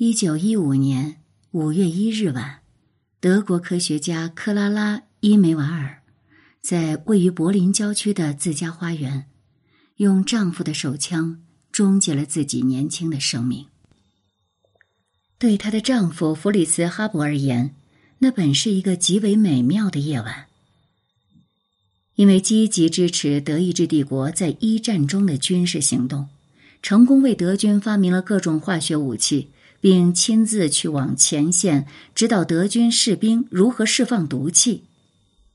一九一五年五月一日晚，德国科学家克拉拉·伊梅瓦尔在位于柏林郊区的自家花园，用丈夫的手枪终结了自己年轻的生命。对她的丈夫弗里茨·哈勃而言，那本是一个极为美妙的夜晚，因为积极支持德意志帝国在一战中的军事行动，成功为德军发明了各种化学武器。并亲自去往前线指导德军士兵如何释放毒气。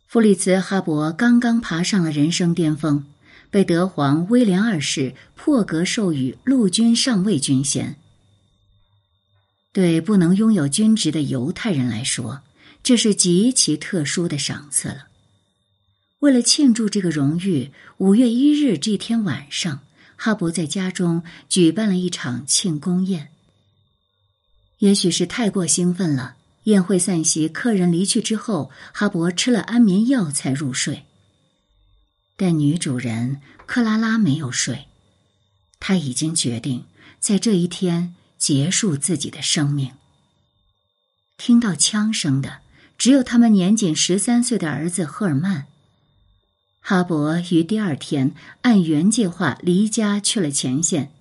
弗里茨·哈勃刚刚爬上了人生巅峰，被德皇威廉二世破格授予陆军上尉军衔。对不能拥有军职的犹太人来说，这是极其特殊的赏赐了。为了庆祝这个荣誉，五月一日这天晚上，哈勃在家中举办了一场庆功宴。也许是太过兴奋了，宴会散席，客人离去之后，哈勃吃了安眠药才入睡。但女主人克拉拉没有睡，她已经决定在这一天结束自己的生命。听到枪声的只有他们年仅十三岁的儿子赫尔曼。哈勃于第二天按原计划离家去了前线。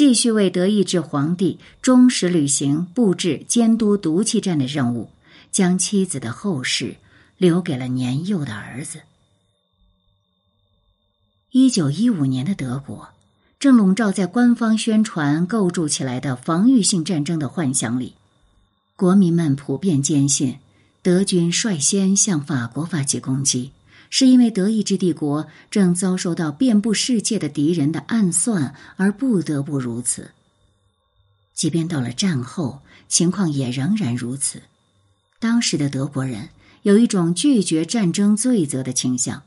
继续为德意志皇帝忠实履行布置监督毒气战的任务，将妻子的后事留给了年幼的儿子。一九一五年的德国正笼罩在官方宣传构筑起来的防御性战争的幻想里，国民们普遍坚信德军率先向法国发起攻击。是因为德意志帝国正遭受到遍布世界的敌人的暗算，而不得不如此。即便到了战后，情况也仍然如此。当时的德国人有一种拒绝战争罪责的倾向，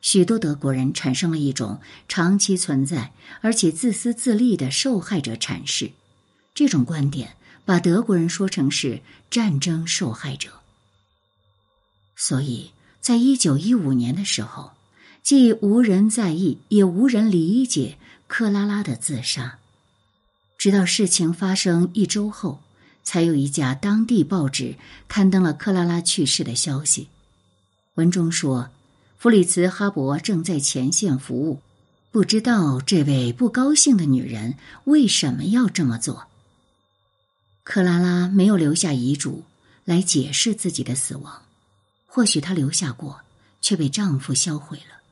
许多德国人产生了一种长期存在而且自私自利的受害者阐释。这种观点把德国人说成是战争受害者，所以。在一九一五年的时候，既无人在意，也无人理解克拉拉的自杀。直到事情发生一周后，才有一家当地报纸刊登了克拉拉去世的消息。文中说，弗里茨·哈勃正在前线服务，不知道这位不高兴的女人为什么要这么做。克拉拉没有留下遗嘱来解释自己的死亡。或许她留下过，却被丈夫销毁了。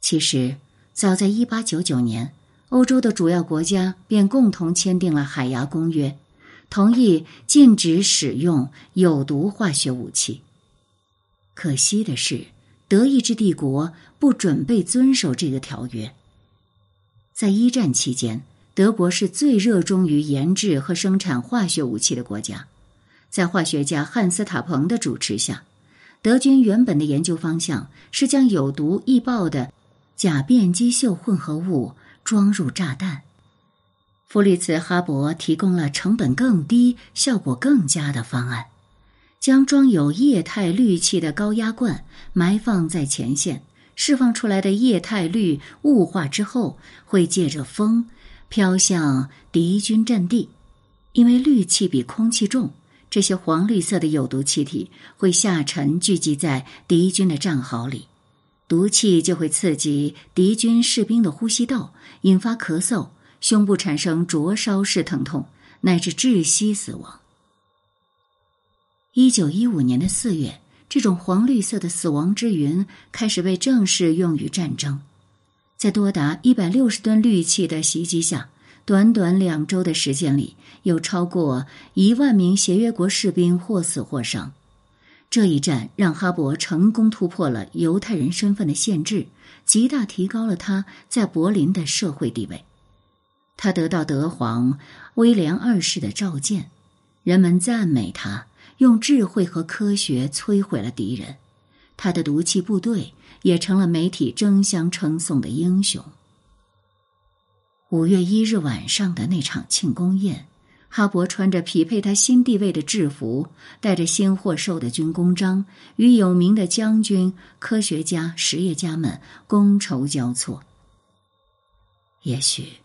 其实，早在一八九九年，欧洲的主要国家便共同签订了《海牙公约》，同意禁止使用有毒化学武器。可惜的是，德意志帝国不准备遵守这个条约。在一战期间，德国是最热衷于研制和生产化学武器的国家。在化学家汉斯塔彭的主持下，德军原本的研究方向是将有毒易爆的甲变基溴混合物装入炸弹。弗里茨·哈勃提供了成本更低、效果更佳的方案：将装有液态氯气的高压罐埋放在前线，释放出来的液态氯雾化之后，会借着风飘向敌军阵地，因为氯气比空气重。这些黄绿色的有毒气体会下沉，聚集在敌军的战壕里，毒气就会刺激敌军士兵的呼吸道，引发咳嗽、胸部产生灼烧式疼痛，乃至窒息死亡。一九一五年的四月，这种黄绿色的死亡之云开始被正式用于战争，在多达一百六十吨氯气的袭击下。短短两周的时间里，有超过一万名协约国士兵或死或伤。这一战让哈勃成功突破了犹太人身份的限制，极大提高了他在柏林的社会地位。他得到德皇威廉二世的召见，人们赞美他用智慧和科学摧毁了敌人。他的毒气部队也成了媒体争相称颂的英雄。五月一日晚上的那场庆功宴，哈勃穿着匹配他新地位的制服，带着新获授的军功章，与有名的将军、科学家、实业家们觥筹交错。也许，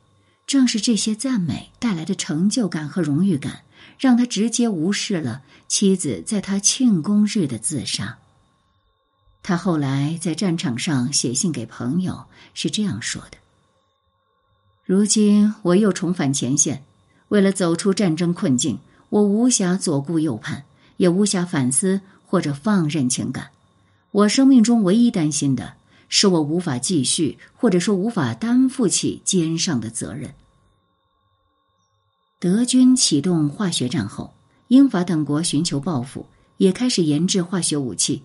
正是这些赞美带来的成就感和荣誉感，让他直接无视了妻子在他庆功日的自杀。他后来在战场上写信给朋友，是这样说的：“如今我又重返前线，为了走出战争困境，我无暇左顾右盼，也无暇反思或者放任情感。我生命中唯一担心的是，我无法继续，或者说无法担负起肩上的责任。”德军启动化学战后，英法等国寻求报复，也开始研制化学武器。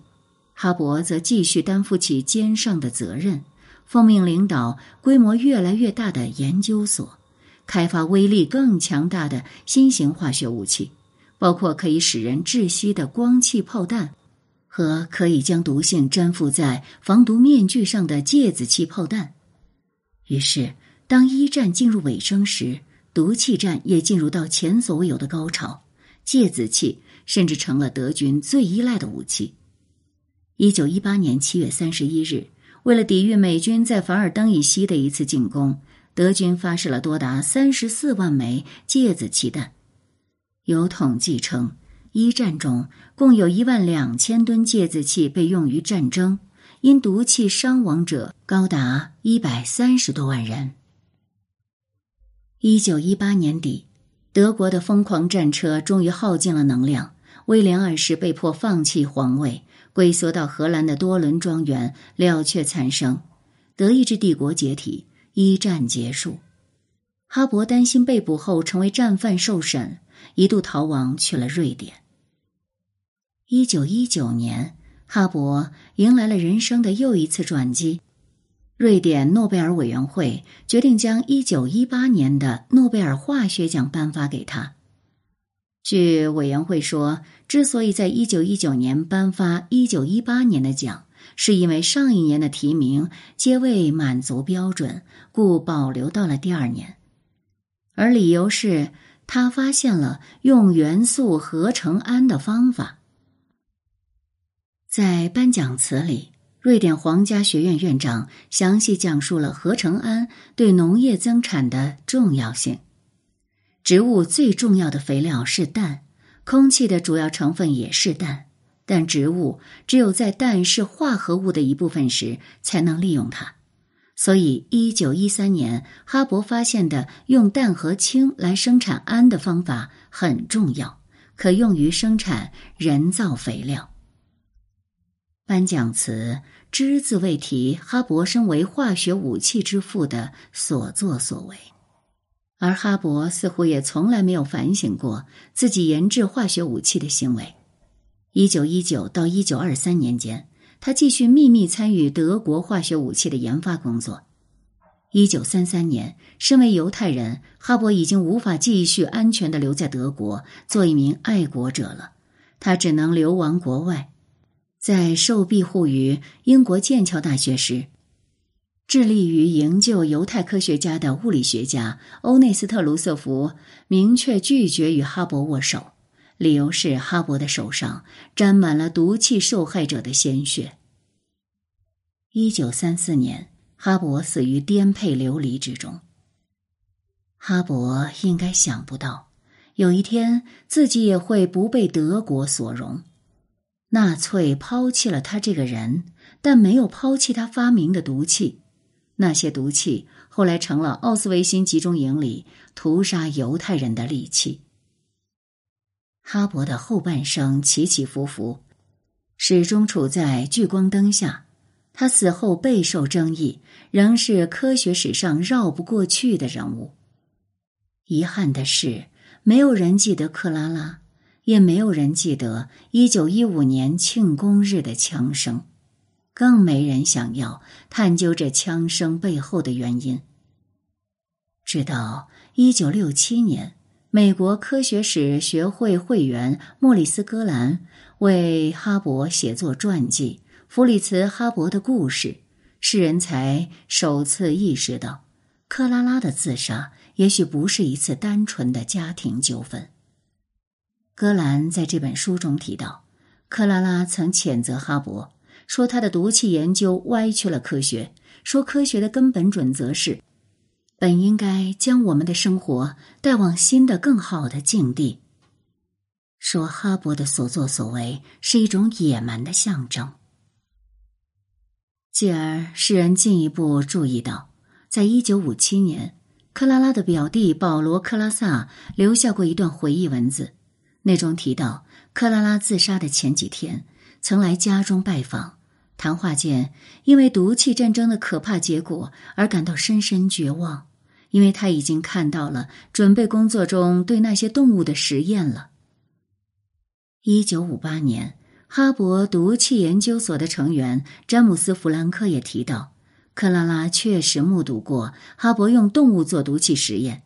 哈勃则继续担负起肩上的责任，奉命领导规模越来越大的研究所，开发威力更强大的新型化学武器，包括可以使人窒息的光气炮弹和可以将毒性粘附在防毒面具上的芥子气炮弹。于是，当一战进入尾声时，毒气战也进入到前所未有的高潮，芥子气甚至成了德军最依赖的武器。一九一八年七月三十一日，为了抵御美军在凡尔登以西的一次进攻，德军发射了多达三十四万枚芥子气弹。有统计称，一战中共有一万两千吨芥子气被用于战争，因毒气伤亡者高达一百三十多万人。一九一八年底，德国的疯狂战车终于耗尽了能量，威廉二世被迫放弃皇位。龟缩到荷兰的多伦庄园了却残生，德意志帝国解体，一战结束。哈勃担心被捕后成为战犯受审，一度逃亡去了瑞典。一九一九年，哈勃迎来了人生的又一次转机，瑞典诺贝尔委员会决定将一九一八年的诺贝尔化学奖颁发给他。据委员会说，之所以在一九一九年颁发一九一八年的奖，是因为上一年的提名皆未满足标准，故保留到了第二年。而理由是他发现了用元素合成氨的方法。在颁奖词里，瑞典皇家学院院长详细讲述了合成氨对农业增产的重要性。植物最重要的肥料是氮，空气的主要成分也是氮，但植物只有在氮是化合物的一部分时才能利用它。所以，一九一三年哈勃发现的用氮和氢来生产氨的方法很重要，可用于生产人造肥料。颁奖词只字未提哈勃身为化学武器之父的所作所为。而哈勃似乎也从来没有反省过自己研制化学武器的行为。一九一九到一九二三年间，他继续秘密参与德国化学武器的研发工作。一九三三年，身为犹太人，哈勃已经无法继续安全的留在德国做一名爱国者了，他只能流亡国外。在受庇护于英国剑桥大学时。致力于营救犹太科学家的物理学家欧内斯特·卢瑟福明确拒绝与哈勃握手，理由是哈勃的手上沾满了毒气受害者的鲜血。一九三四年，哈勃死于颠沛流离之中。哈勃应该想不到，有一天自己也会不被德国所容。纳粹抛弃了他这个人，但没有抛弃他发明的毒气。那些毒气后来成了奥斯维辛集中营里屠杀犹太人的利器。哈勃的后半生起起伏伏，始终处在聚光灯下。他死后备受争议，仍是科学史上绕不过去的人物。遗憾的是，没有人记得克拉拉，也没有人记得一九一五年庆功日的枪声。更没人想要探究这枪声背后的原因。直到一九六七年，美国科学史学会会员莫里斯·戈兰为哈勃写作传记《弗里茨·哈勃的故事》，世人才首次意识到，克拉拉的自杀也许不是一次单纯的家庭纠纷。戈兰在这本书中提到，克拉拉曾谴责哈勃。说他的毒气研究歪曲了科学，说科学的根本准则是本应该将我们的生活带往新的、更好的境地。说哈勃的所作所为是一种野蛮的象征。继而，世人进一步注意到，在一九五七年，克拉拉的表弟保罗·克拉萨留下过一段回忆文字，那中提到克拉拉自杀的前几天曾来家中拜访。谈话间，因为毒气战争的可怕结果而感到深深绝望。因为他已经看到了准备工作中对那些动物的实验了。一九五八年，哈勃毒气研究所的成员詹姆斯·弗兰克也提到，克拉拉确实目睹过哈勃用动物做毒气实验。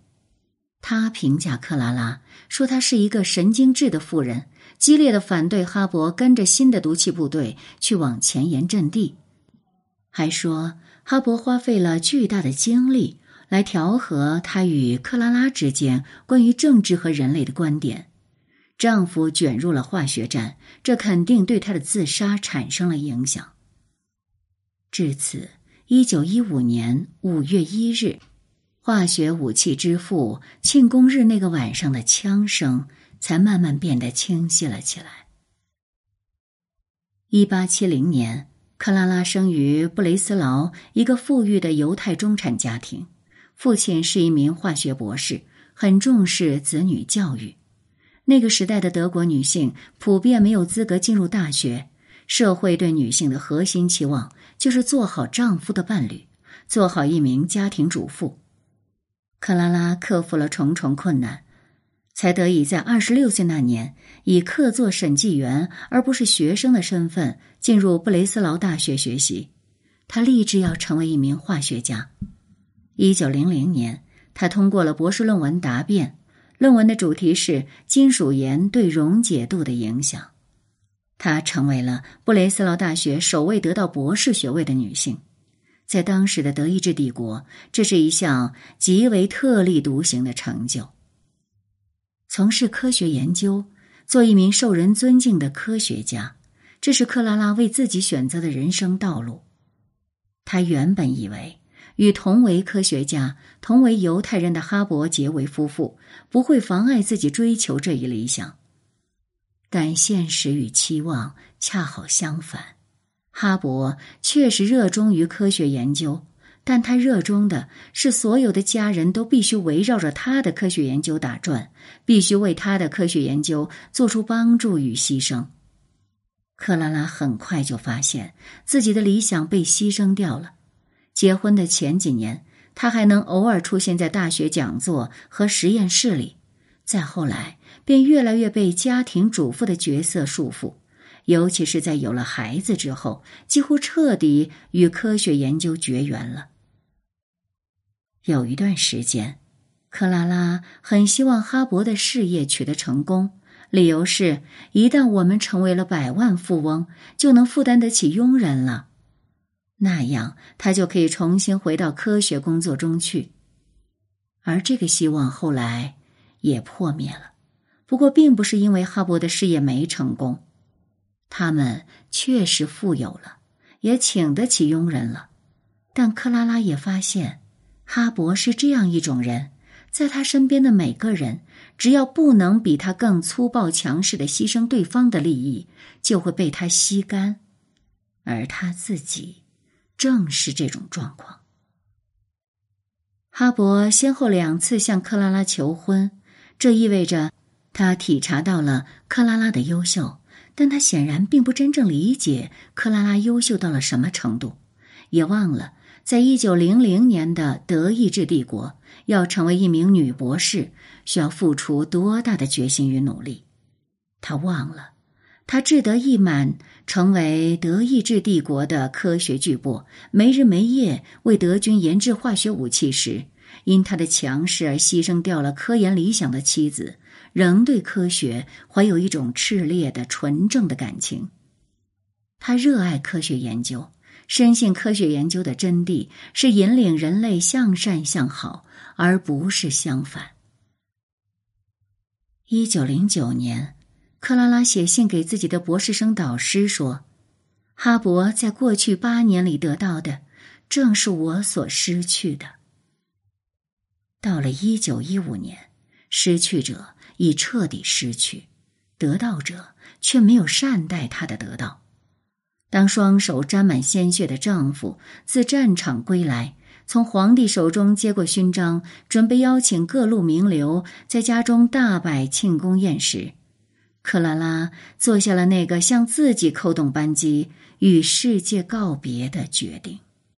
他评价克拉拉说：“她是一个神经质的妇人，激烈的反对哈勃跟着新的毒气部队去往前沿阵地，还说哈勃花费了巨大的精力。”来调和他与克拉拉之间关于政治和人类的观点。丈夫卷入了化学战，这肯定对他的自杀产生了影响。至此，一九一五年五月一日，化学武器之父庆功日那个晚上的枪声才慢慢变得清晰了起来。一八七零年，克拉拉生于布雷斯劳一个富裕的犹太中产家庭。父亲是一名化学博士，很重视子女教育。那个时代的德国女性普遍没有资格进入大学，社会对女性的核心期望就是做好丈夫的伴侣，做好一名家庭主妇。克拉拉克服了重重困难，才得以在二十六岁那年以客座审计员而不是学生的身份进入布雷斯劳大学学习。她立志要成为一名化学家。一九零零年，他通过了博士论文答辩，论文的主题是金属盐对溶解度的影响。她成为了布雷斯劳大学首位得到博士学位的女性，在当时的德意志帝国，这是一项极为特立独行的成就。从事科学研究，做一名受人尊敬的科学家，这是克拉拉为自己选择的人生道路。她原本以为。与同为科学家、同为犹太人的哈勃结为夫妇，不会妨碍自己追求这一理想。但现实与期望恰好相反。哈勃确实热衷于科学研究，但他热衷的是所有的家人都必须围绕着他的科学研究打转，必须为他的科学研究做出帮助与牺牲。克拉拉很快就发现自己的理想被牺牲掉了。结婚的前几年，他还能偶尔出现在大学讲座和实验室里；再后来，便越来越被家庭主妇的角色束缚，尤其是在有了孩子之后，几乎彻底与科学研究绝缘了。有一段时间，克拉拉很希望哈勃的事业取得成功，理由是：一旦我们成为了百万富翁，就能负担得起佣人了。那样，他就可以重新回到科学工作中去，而这个希望后来也破灭了。不过，并不是因为哈勃的事业没成功，他们确实富有了，也请得起佣人了。但克拉拉也发现，哈勃是这样一种人，在他身边的每个人，只要不能比他更粗暴强势的牺牲对方的利益，就会被他吸干，而他自己。正是这种状况。哈勃先后两次向克拉拉求婚，这意味着他体察到了克拉拉的优秀，但他显然并不真正理解克拉拉优秀到了什么程度，也忘了在一九零零年的德意志帝国，要成为一名女博士需要付出多大的决心与努力。他忘了。他志得意满，成为德意志帝国的科学巨擘，没日没夜为德军研制化学武器时，因他的强势而牺牲掉了科研理想的妻子，仍对科学怀有一种炽烈的、纯正的感情。他热爱科学研究，深信科学研究的真谛是引领人类向善向好，而不是相反。一九零九年。克拉拉写信给自己的博士生导师说：“哈勃在过去八年里得到的，正是我所失去的。”到了一九一五年，失去者已彻底失去，得到者却没有善待他的得到。当双手沾满鲜血的丈夫自战场归来，从皇帝手中接过勋章，准备邀请各路名流在家中大摆庆功宴时，克拉拉做下了那个向自己扣动扳机、与世界告别的决定。